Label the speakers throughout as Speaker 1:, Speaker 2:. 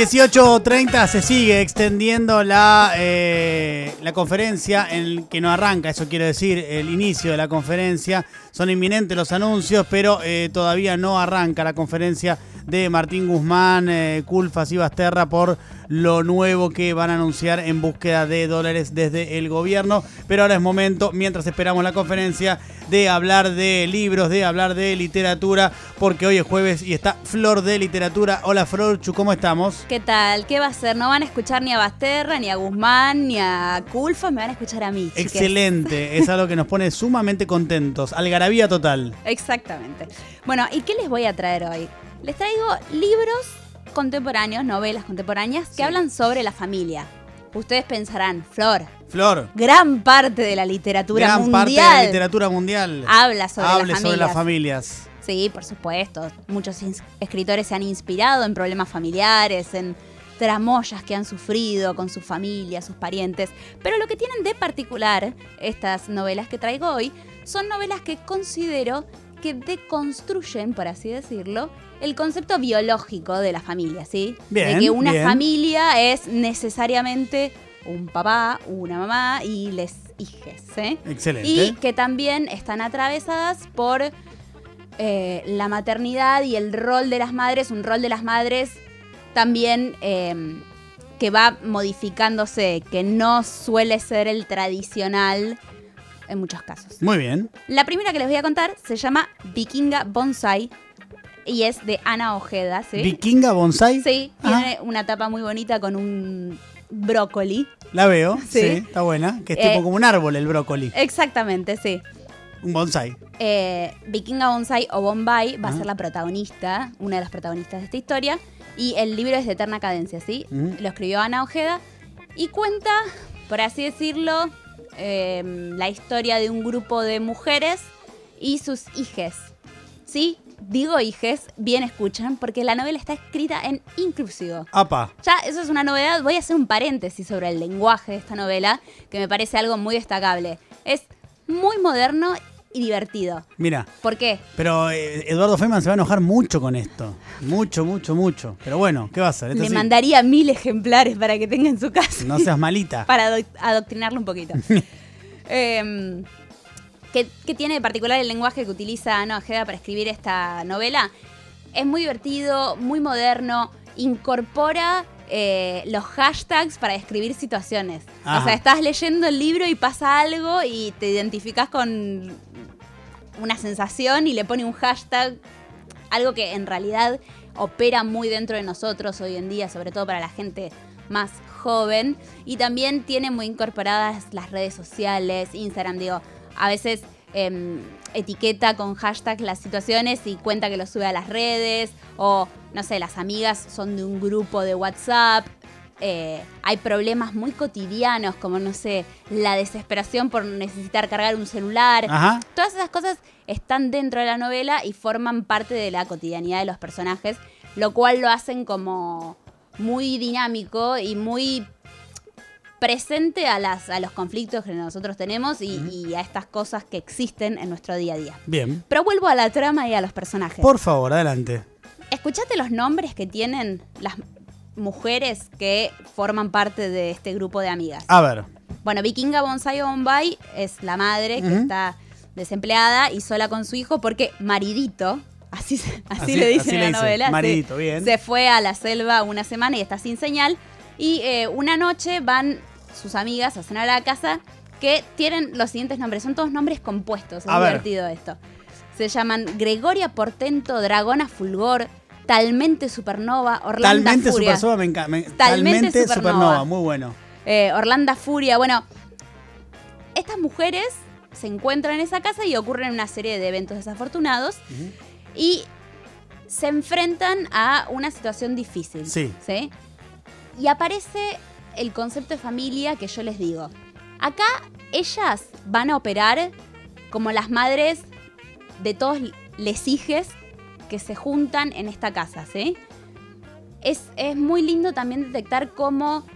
Speaker 1: 18.30 se sigue extendiendo la, eh, la conferencia, en que no arranca, eso quiere decir el inicio de la conferencia. Son inminentes los anuncios, pero eh, todavía no arranca la conferencia de Martín Guzmán, eh, Culfas y Basterra por lo nuevo que van a anunciar en búsqueda de dólares desde el gobierno. Pero ahora es momento, mientras esperamos la conferencia, de hablar de libros, de hablar de literatura, porque hoy es jueves y está Flor de Literatura. Hola Florchu, ¿cómo estamos?
Speaker 2: ¿Qué tal? ¿Qué va a ser? No van a escuchar ni a Basterra, ni a Guzmán, ni a Culfas, me van a escuchar a mí. chiques.
Speaker 1: Excelente, es algo que nos pone sumamente contentos. Algarabía total.
Speaker 2: Exactamente. Bueno, ¿y qué les voy a traer hoy? Les traigo libros contemporáneos, novelas contemporáneas, que
Speaker 1: Sí.
Speaker 2: hablan sobre la familia. Ustedes pensarán, Flor,
Speaker 1: Flor,
Speaker 2: gran parte de la literatura
Speaker 1: gran
Speaker 2: mundial
Speaker 1: parte de la literatura mundial
Speaker 2: habla sobre las
Speaker 1: sobre las
Speaker 2: familias.
Speaker 1: familias.
Speaker 2: Sí, por supuesto. Muchos escritores se han inspirado en problemas familiares, en tramoyas que han sufrido con su familia, sus parientes. Pero lo que tienen de particular estas novelas que traigo hoy son novelas que considero que deconstruyen, por así decirlo, el concepto biológico de la familia, ¿sí?
Speaker 1: Bien,
Speaker 2: de que una
Speaker 1: bien.
Speaker 2: familia es necesariamente un papá, una mamá y les hijes, ¿eh?
Speaker 1: Excelente.
Speaker 2: Y que también están atravesadas por eh, la maternidad y el rol de las madres, un rol de las madres también eh, que va modificándose, que no suele ser el tradicional en muchos casos.
Speaker 1: Muy bien.
Speaker 2: La primera que les voy a contar se llama Vikinga Bonsai y es de Ana Ojeda, ¿sí?
Speaker 1: Vikinga Bonsai.
Speaker 2: Sí,
Speaker 1: Ajá.
Speaker 2: tiene una tapa muy bonita con un brócoli.
Speaker 1: La veo, sí.
Speaker 2: Sí.
Speaker 1: está buena. Que es
Speaker 2: Eh,
Speaker 1: tipo como un árbol el brócoli.
Speaker 2: Exactamente, sí.
Speaker 1: Un bonsai.
Speaker 2: Eh, Vikinga Bonsai o Bombay va
Speaker 1: Ajá.
Speaker 2: a ser la protagonista, una de las protagonistas de esta historia. Y el libro es de eterna cadencia, ¿sí?
Speaker 1: Ujú.
Speaker 2: Lo escribió Ana Ojeda y cuenta, por así decirlo, eh, la historia de un grupo de mujeres y sus hijes. ¿Sí? Digo hijes, bien escuchan, porque la novela está escrita en inclusivo.
Speaker 1: Apa.
Speaker 2: Ya, eso es una novedad. Voy a hacer un paréntesis sobre el lenguaje de esta novela, que me parece algo muy destacable. Es muy moderno y divertido.
Speaker 1: Mira.
Speaker 2: ¿Por qué?
Speaker 1: Pero eh, Eduardo Feynman se va a enojar mucho con esto. Mucho, mucho, mucho. Pero bueno, ¿qué va a hacer? Esto
Speaker 2: Le
Speaker 1: sí.
Speaker 2: mandaría mil ejemplares para que tenga en su casa.
Speaker 1: No seas malita.
Speaker 2: para ado- adoctrinarlo un poquito. Em, ¿qué, qué tiene de particular el lenguaje que utiliza Ana Ojeda para escribir esta novela? Es muy divertido, muy moderno, incorpora eh, los hashtags para describir situaciones.
Speaker 1: Ajá.
Speaker 2: O sea, estás leyendo el libro y pasa algo y te identificas con una sensación y le pone un hashtag, algo que en realidad opera muy dentro de nosotros hoy en día, sobre todo para la gente más joven. Y también tiene muy incorporadas las redes sociales, Instagram, digo, a veces em, etiqueta con hashtag las situaciones y cuenta que lo sube a las redes, o no sé, las amigas son de un grupo de WhatsApp. eh, hay problemas muy cotidianos, como no sé, la desesperación por necesitar cargar un celular.
Speaker 1: Ajá.
Speaker 2: Todas esas cosas están dentro de la novela y forman parte de la cotidianidad de los personajes, lo cual lo hacen como muy dinámico y muy presente a, las, a los conflictos que nosotros tenemos y, y a estas cosas que existen en nuestro día a día.
Speaker 1: Bien.
Speaker 2: Pero vuelvo a la trama y a los personajes.
Speaker 1: Por favor, adelante.
Speaker 2: ¿Escuchaste los nombres que tienen las mujeres que forman parte de este grupo de amigas?
Speaker 1: A ver.
Speaker 2: Bueno, Vikinga Bonsai Bombay es la madre que está desempleada y sola con su hijo porque maridito, así, así,
Speaker 1: Así-
Speaker 2: le dicen
Speaker 1: así
Speaker 2: en la novela, se-
Speaker 1: maridito, bien.
Speaker 2: se fue a la selva una semana y está sin señal. Y eh, una noche van sus amigas a cenar a la casa que tienen los siguientes nombres. Son todos nombres compuestos. Es
Speaker 1: A ver.
Speaker 2: divertido esto. Se llaman Gregoria Portento, Dragona Fulgor, Talmente Supernova, Orlando
Speaker 1: Talmente
Speaker 2: Furia.
Speaker 1: Supernova me encanta.
Speaker 2: Talmente
Speaker 1: Talmente
Speaker 2: Supernova.
Speaker 1: Supernova, muy bueno.
Speaker 2: eh, Orlando Furia. Bueno, estas mujeres se encuentran en esa casa y ocurren una serie de eventos desafortunados y se enfrentan a una situación difícil.
Speaker 1: Sí.
Speaker 2: Y aparece el concepto de familia que yo les digo. Acá ellas van a operar como las madres de todos les hijes que se juntan en esta casa, ¿sí? Es, es muy lindo también detectar cómo,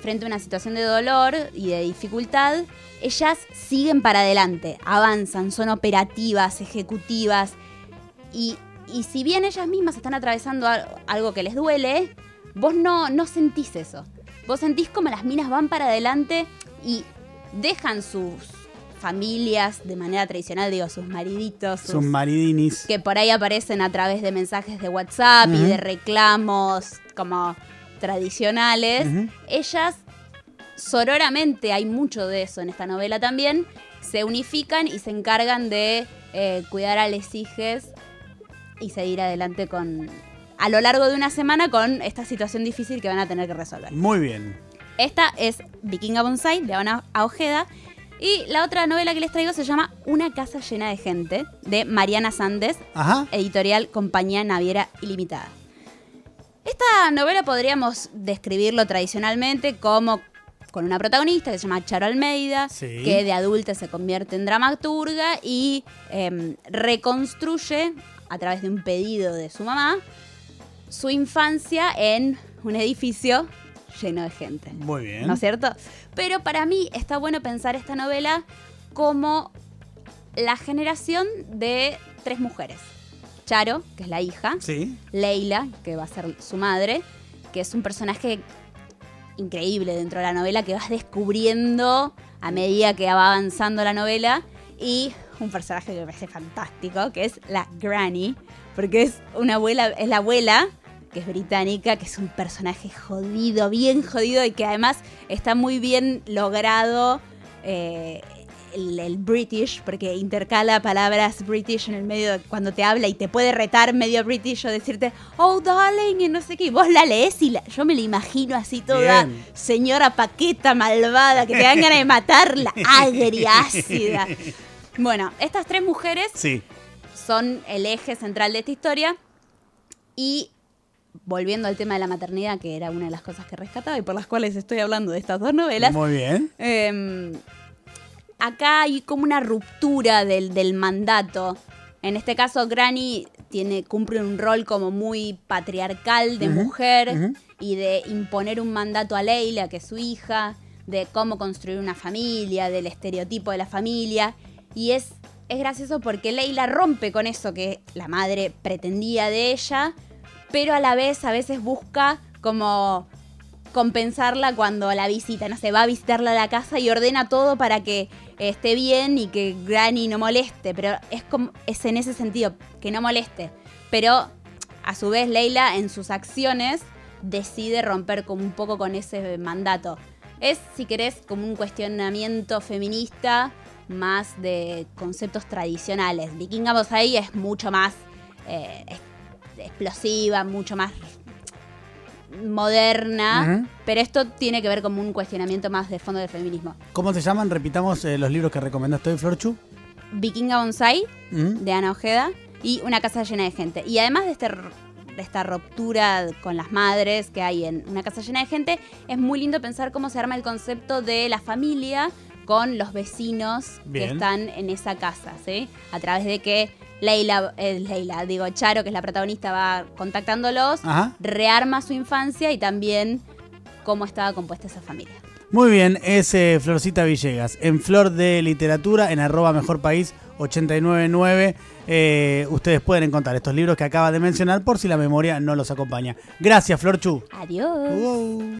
Speaker 2: frente a una situación de dolor y de dificultad, ellas siguen para adelante, avanzan, son operativas, ejecutivas. Y, y si bien ellas mismas están atravesando al- algo que les duele, vos no, no sentís eso. Vos sentís como las minas van para adelante y dejan sus familias de manera tradicional, digo, sus mariditos, sus,
Speaker 1: Sus maridinis.
Speaker 2: que por ahí aparecen a través de mensajes de WhatsApp y de reclamos como tradicionales. Ellas, sororamente, hay mucho de eso en esta novela también, se unifican y se encargan de eh, cuidar a les hijes y seguir adelante con a lo largo de una semana con esta situación difícil que van a tener que resolver.
Speaker 1: Muy bien.
Speaker 2: Esta es Vikinga Bonsai de Ana Ojeda. Y la otra novela que les traigo se llama Una casa llena de gente, de Mariana Sandes,
Speaker 1: Ajá.
Speaker 2: editorial Compañía Naviera Ilimitada. Esta novela podríamos describirlo tradicionalmente como con una protagonista que se llama Charo Almeida,
Speaker 1: Sí.
Speaker 2: que de adulta se convierte en dramaturga y em, reconstruye, a través de un pedido de su mamá, su infancia en un edificio lleno de gente.
Speaker 1: Muy bien.
Speaker 2: ¿No es cierto? Pero para mí está bueno pensar esta novela como la generación de tres mujeres. Charo, que es la hija,
Speaker 1: Sí.
Speaker 2: Leila, que va a ser su madre, que es un personaje increíble dentro de la novela que vas descubriendo a medida que va avanzando la novela y un personaje que me parece fantástico, que es la Granny, porque es una abuela, es la abuela que es británica, que es un personaje jodido, bien jodido y que además está muy bien logrado eh, el, el British, porque intercala palabras British en el medio de cuando te habla y te puede retar medio British o decirte, oh darling, y no sé qué, y vos la lees y la- yo me la imagino así toda
Speaker 1: Bien.
Speaker 2: señora paqueta malvada, que te dan ganas de matarla, agria, ácida. Bueno, estas tres mujeres
Speaker 1: Sí.
Speaker 2: son el eje central de esta historia. Y volviendo al tema de la maternidad, que era una de las cosas que rescataba y por las cuales estoy hablando de estas dos novelas,
Speaker 1: Muy bien.
Speaker 2: eh, acá hay como una ruptura del, del mandato. En este caso, Granny tiene, cumple un rol como muy patriarcal de mujer y de imponer un mandato a Leila, que es su hija, de cómo construir una familia, del estereotipo de la familia. Y es, es gracioso porque Leila rompe con eso que la madre pretendía de ella, pero a la vez a veces busca como compensarla cuando la visita, no sé, va a visitarla a la casa y ordena todo para que esté bien y que Granny no moleste, pero es como es en ese sentido que no moleste, pero a su vez Leila en sus acciones decide romper como un poco con ese mandato. Es, si querés, como un cuestionamiento feminista más de conceptos tradicionales. Vikinga Bosai es mucho más eh, explosiva, mucho más moderna, pero esto tiene que ver como un cuestionamiento más de fondo del feminismo.
Speaker 1: ¿Cómo se llaman? Repitamos eh, los libros que recomendaste hoy, Florchu.
Speaker 2: Vikinga Bonsai, de Ana Ojeda, y Una casa llena de gente. Y además de, este, de esta ruptura con las madres que hay en Una casa llena de gente, es muy lindo pensar cómo se arma el concepto de la familia con los vecinos
Speaker 1: Bien.
Speaker 2: que están en esa casa, ¿sí? A través de que Leila, eh, Leila, digo, Charo, que es la protagonista, va contactándolos,
Speaker 1: Ajá.
Speaker 2: rearma su infancia y también cómo estaba compuesta esa familia.
Speaker 1: Muy bien, es eh, Florcita Villegas. En Flor de Literatura, en arroba Mejor País 899. eh, ustedes pueden encontrar estos libros que acaba de mencionar por si la memoria no los acompaña. Gracias, Florchu.
Speaker 2: Adiós.
Speaker 1: Wow.